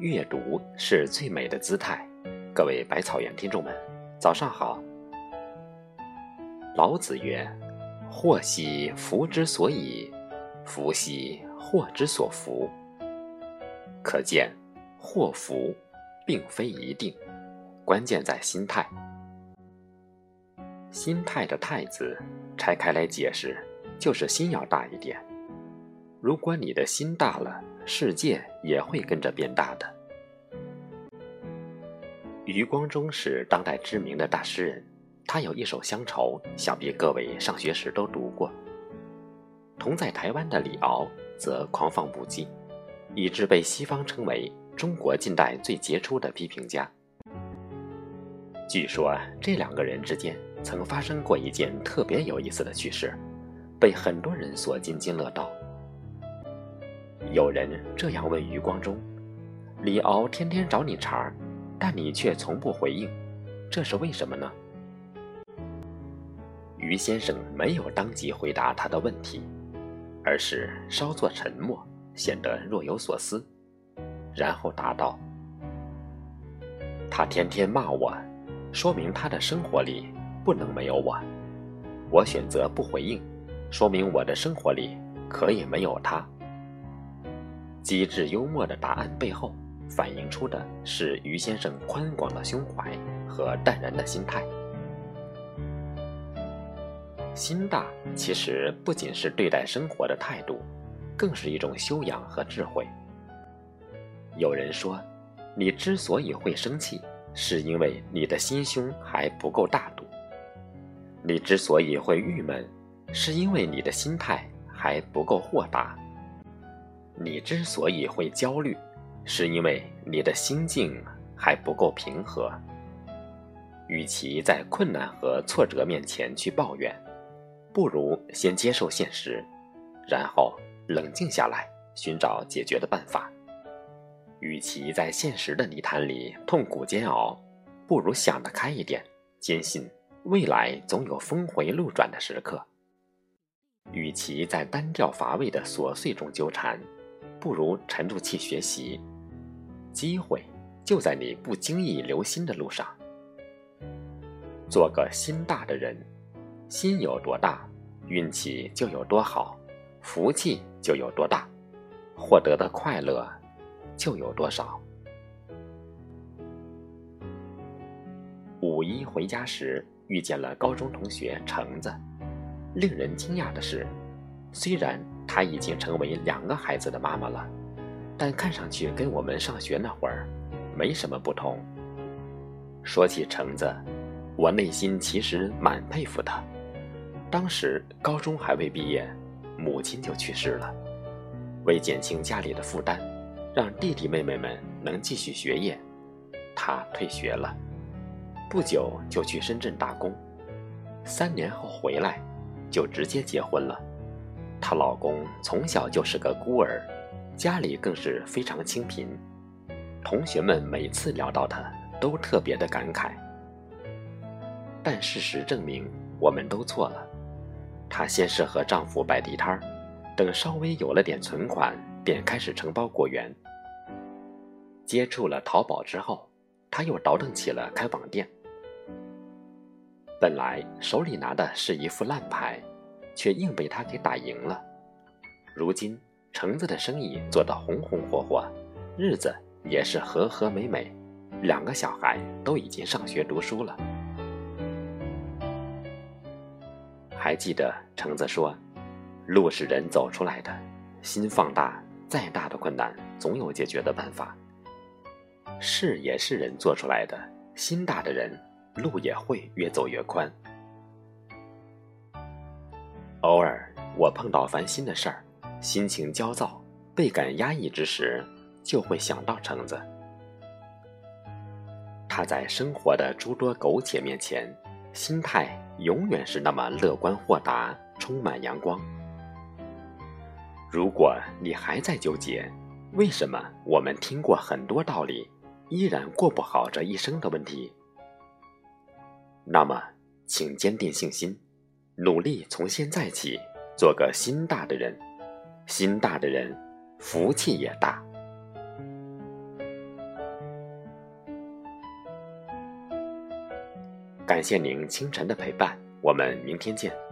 阅读是最美的姿态。各位百草园听众们，早上好。老子曰：“祸兮福之所以，福兮祸之所伏。”可见，祸福并非一定，关键在心态。心态的“态”字，拆开来解释，就是心要大一点。如果你的心大了，世界也会跟着变大的。余光中是当代知名的大诗人，他有一首乡愁，想必各位上学时都读过。同在台湾的李敖则狂放不羁，以致被西方称为中国近代最杰出的批评家。据说这两个人之间。曾发生过一件特别有意思的趣事，被很多人所津津乐道。有人这样问余光中：“李敖天天找你茬儿，但你却从不回应，这是为什么呢？”于先生没有当即回答他的问题，而是稍作沉默，显得若有所思，然后答道：“他天天骂我，说明他的生活里……”不能没有我，我选择不回应，说明我的生活里可以没有他。机智幽默的答案背后，反映出的是于先生宽广的胸怀和淡然的心态。心大其实不仅是对待生活的态度，更是一种修养和智慧。有人说，你之所以会生气，是因为你的心胸还不够大度。你之所以会郁闷，是因为你的心态还不够豁达；你之所以会焦虑，是因为你的心境还不够平和。与其在困难和挫折面前去抱怨，不如先接受现实，然后冷静下来，寻找解决的办法。与其在现实的泥潭里痛苦煎熬，不如想得开一点，坚信。未来总有峰回路转的时刻。与其在单调乏味的琐碎中纠缠，不如沉住气学习。机会就在你不经意留心的路上。做个心大的人，心有多大，运气就有多好，福气就有多大，获得的快乐就有多少。五一回家时。遇见了高中同学橙子，令人惊讶的是，虽然她已经成为两个孩子的妈妈了，但看上去跟我们上学那会儿没什么不同。说起橙子，我内心其实蛮佩服她。当时高中还未毕业，母亲就去世了，为减轻家里的负担，让弟弟妹妹们能继续学业，她退学了。不久就去深圳打工，三年后回来，就直接结婚了。她老公从小就是个孤儿，家里更是非常清贫。同学们每次聊到她，都特别的感慨。但事实证明，我们都错了。她先是和丈夫摆地摊儿，等稍微有了点存款，便开始承包果园。接触了淘宝之后，她又倒腾起了开网店。本来手里拿的是一副烂牌，却硬被他给打赢了。如今橙子的生意做得红红火火，日子也是和和美美，两个小孩都已经上学读书了。还记得橙子说：“路是人走出来的，心放大，再大的困难总有解决的办法。事也是人做出来的，心大的人。”路也会越走越宽。偶尔我碰到烦心的事儿，心情焦躁、倍感压抑之时，就会想到橙子。他在生活的诸多苟且面前，心态永远是那么乐观豁达，充满阳光。如果你还在纠结，为什么我们听过很多道理，依然过不好这一生的问题？那么，请坚定信心，努力从现在起做个心大的人。心大的人福气也大。感谢您清晨的陪伴我们明天见。